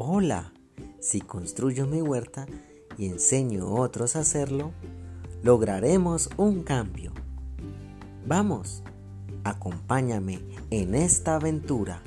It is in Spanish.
Hola, si construyo mi huerta y enseño a otros a hacerlo, lograremos un cambio. Vamos, acompáñame en esta aventura.